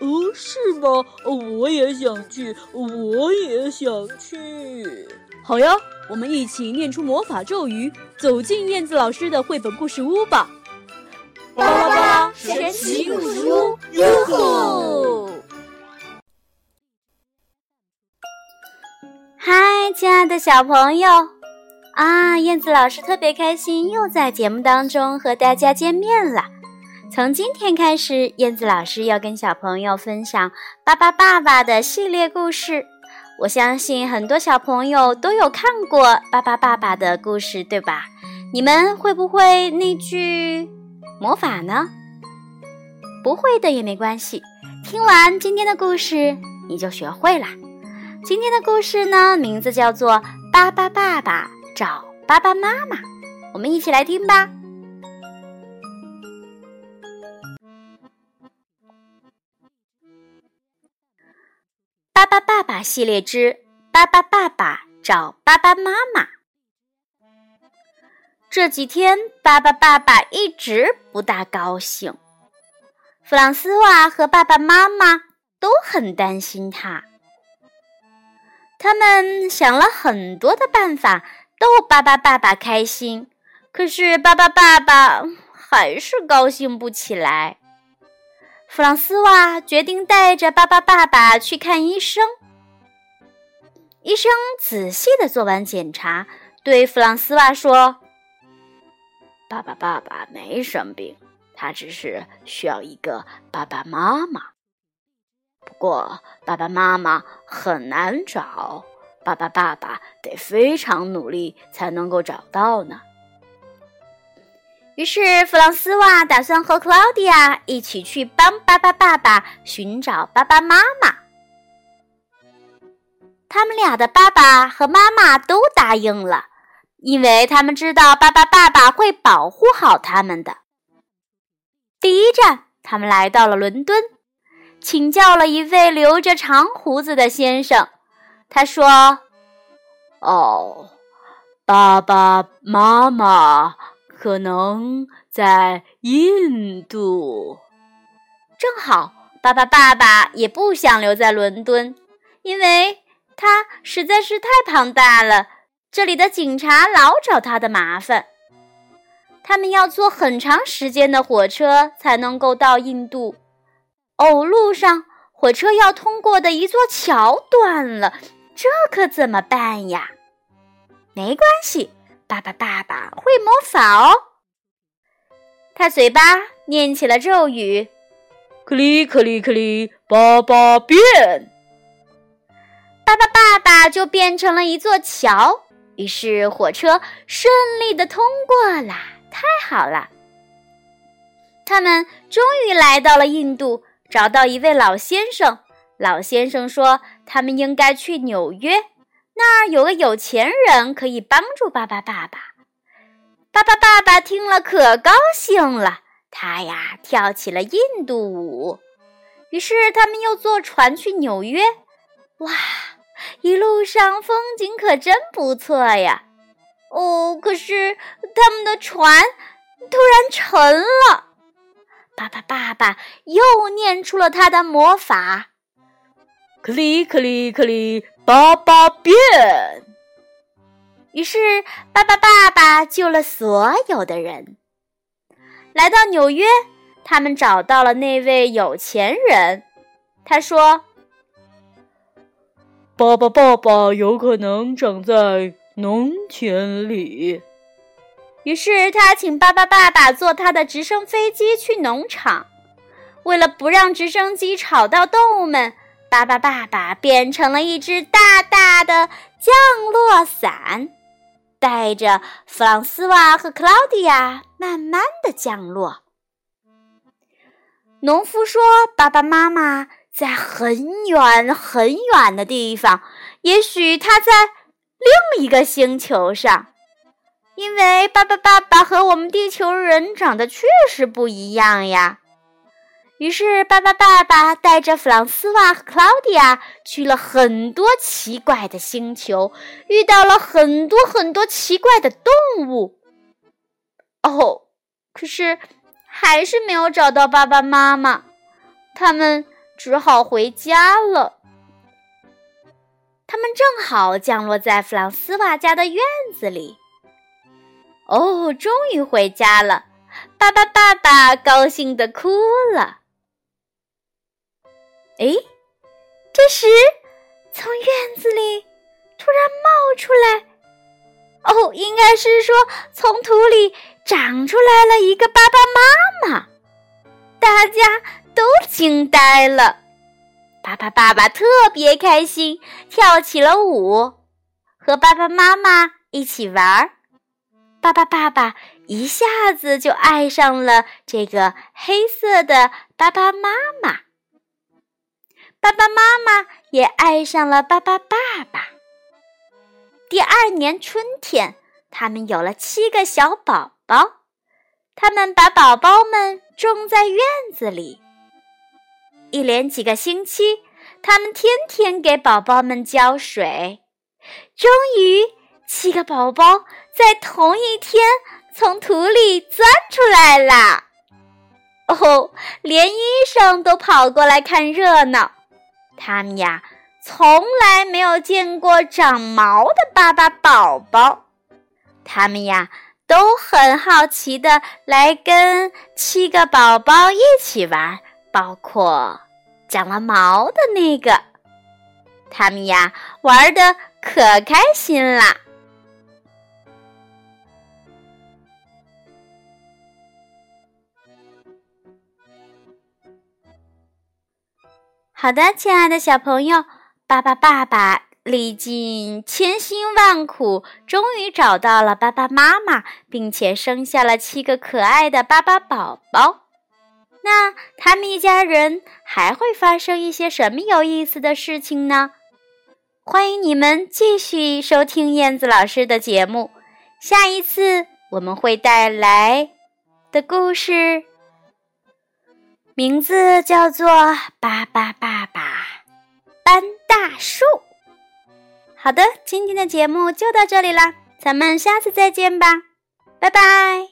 哦，是吗？我也想去，我也想去。好呀，我们一起念出魔法咒语，走进燕子老师的绘本故事屋吧。巴巴巴神奇故事屋，哟吼！嗨，亲爱的小朋友啊，燕子老师特别开心，又在节目当中和大家见面了。从今天开始，燕子老师要跟小朋友分享《巴巴爸爸》的系列故事。我相信很多小朋友都有看过《巴巴爸爸》的故事，对吧？你们会不会那句？魔法呢？不会的也没关系。听完今天的故事，你就学会了。今天的故事呢，名字叫做《巴巴爸爸找巴巴妈妈》。我们一起来听吧。系列之《巴巴爸爸找巴巴妈妈》。这几天，巴巴爸爸一直不大高兴。弗朗斯瓦和爸爸妈妈都很担心他。他们想了很多的办法逗巴巴爸爸开心，可是巴巴爸爸还是高兴不起来。弗朗斯瓦决定带着巴巴爸爸去看医生。医生仔细的做完检查，对弗朗斯瓦说。爸爸，爸爸没生病，他只是需要一个爸爸妈妈。不过，爸爸妈妈很难找，爸爸，爸爸得非常努力才能够找到呢。于是，弗朗斯瓦打算和克劳迪亚一起去帮爸爸爸爸寻找爸爸妈妈。俩的爸爸和妈妈都答应了。因为他们知道巴巴爸爸会保护好他们的。第一站，他们来到了伦敦，请教了一位留着长胡子的先生。他说：“哦，爸爸妈妈可能在印度。”正好，巴巴爸爸也不想留在伦敦，因为实在是太庞大了。这里的警察老找他的麻烦，他们要坐很长时间的火车才能够到印度。哦，路上火车要通过的一座桥断了，这可怎么办呀？没关系，爸爸爸爸会魔法哦。他嘴巴念起了咒语：“克里克里克里，爸爸变。”爸爸爸就变成了一座桥。于是火车顺利的通过了，太好了！他们终于来到了印度，找到一位老先生。老先生说，他们应该去纽约，那儿有个有钱人可以帮助巴巴爸爸。巴巴爸爸听了可高兴了，他呀跳起了印度舞。于是他们又坐船去纽约，哇！一路上风景可真不错呀！哦，可是他们的船突然沉了。爸爸，爸爸又念出了他的魔法：“克里克里克里，爸爸变。”于是，爸爸爸爸救了所有的人。来到纽约，他们找到了那位有钱人。他说。爸爸，爸爸有可能长在农田里。于是他请爸爸爸爸坐他的直升飞机去农场。为了不让直升机吵到动物们，爸爸爸爸变成了一只大大的降落伞，带着弗朗斯瓦和克劳迪亚慢慢的降落。农夫说：“爸爸妈妈。”在很远很远的地方，也许他在另一个星球上。因为巴巴爸爸和我们地球人长得确实不一样呀。于是，巴巴爸爸带着弗朗斯瓦和克劳迪亚去了很多奇怪的星球，遇到了很多很多奇怪的动物。哦，可是还是没有找到爸爸妈妈，他们只好回家了。他们正好降落在弗朗斯瓦家的院子里。哦，终于回家了！爸爸爸爸高兴的哭了。哎，这时，从院子里突然冒出来，哦，应该是说从土里长出来了一个爸爸妈妈，大家都惊呆了。爸爸爸爸特别开心，跳起了舞，和爸爸妈妈一起玩。爸爸爸爸一下子就爱上了这个黑色的巴巴妈妈。爸爸妈妈也爱上了爸爸爸爸。第二年春天，他们有了七个小宝宝。他们把宝宝们种在院子里。一连几个星期，他们天天给宝宝们浇水。终于，七个宝宝在同一天从土里钻出来了。哦，连医生都跑过来看热闹。他们呀，从来没有见过长毛的巴巴宝宝。他们呀，都很好奇的来跟七个宝宝一起玩，包括长了毛的那个。他们呀，玩的可开心啦。好的，亲爱的小朋友，巴巴爸爸历尽千辛万苦，终于找到了巴巴妈妈，并且生下了七个可爱的巴巴宝宝。那他们一家人还会发生一些什么有意思的事情呢？欢迎你们继续收听燕子老师的节目。下一次我们会带来的故事。名字叫做《巴巴爸爸搬大树》。好的，今天的节目就到这里啦，咱们下次再见吧，拜拜。